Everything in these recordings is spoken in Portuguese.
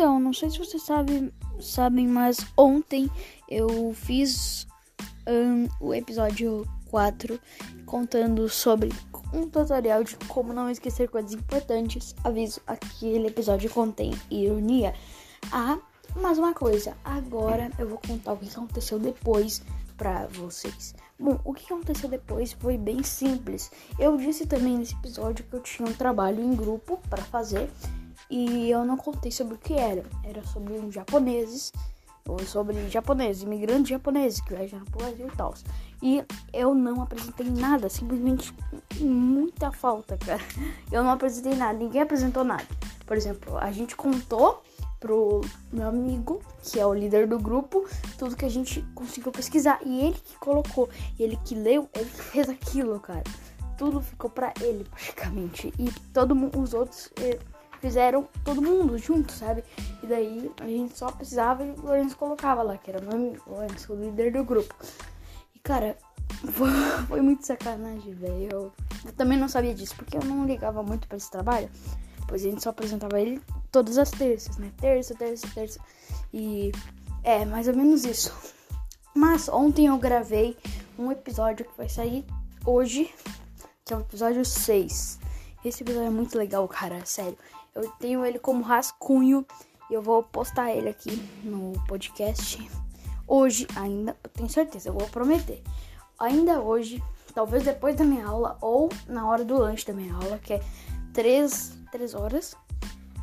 Então, não sei se vocês sabem, sabem mas ontem eu fiz um, o episódio 4 contando sobre um tutorial de como não esquecer coisas importantes. Aviso, aquele episódio contém ironia. Ah, mas uma coisa, agora eu vou contar o que aconteceu depois para vocês. Bom, o que aconteceu depois foi bem simples. Eu disse também nesse episódio que eu tinha um trabalho em grupo para fazer e eu não contei sobre o que era. Era sobre um japoneses, ou sobre japoneses, imigrantes japoneses que viajam pro Brasil e tal. E eu não apresentei nada, simplesmente muita falta, cara. Eu não apresentei nada, ninguém apresentou nada. Por exemplo, a gente contou pro meu amigo, que é o líder do grupo, tudo que a gente conseguiu pesquisar. E ele que colocou, ele que leu, ele que fez aquilo, cara. Tudo ficou para ele, praticamente. E todo mundo, os outros eh, fizeram todo mundo junto, sabe? E daí a gente só precisava e o Lourenço colocava lá, que era o o Lourenço, o líder do grupo. E cara, foi, foi muito sacanagem, velho. Eu, eu também não sabia disso, porque eu não ligava muito para esse trabalho. Pois a gente só apresentava ele todas as terças, né? Terça, terça, terça. E é mais ou menos isso. Mas ontem eu gravei um episódio que vai sair hoje, que é o episódio 6. Esse episódio é muito legal, cara, sério. Eu tenho ele como rascunho e eu vou postar ele aqui no podcast hoje ainda, eu tenho certeza, eu vou prometer. Ainda hoje, talvez depois da minha aula ou na hora do lanche da minha aula, que é 3, 3 horas,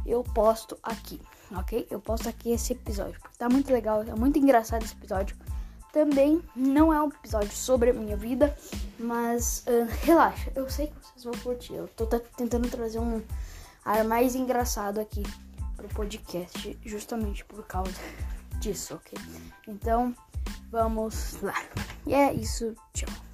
eu posto aqui, ok? Eu posto aqui esse episódio, tá muito legal, é muito engraçado esse episódio. Também não é um episódio sobre a minha vida, mas uh, relaxa, eu sei que vocês vão curtir. Eu tô tentando trazer um ar mais engraçado aqui pro podcast, justamente por causa disso, ok? Então, vamos lá. E é isso, tchau.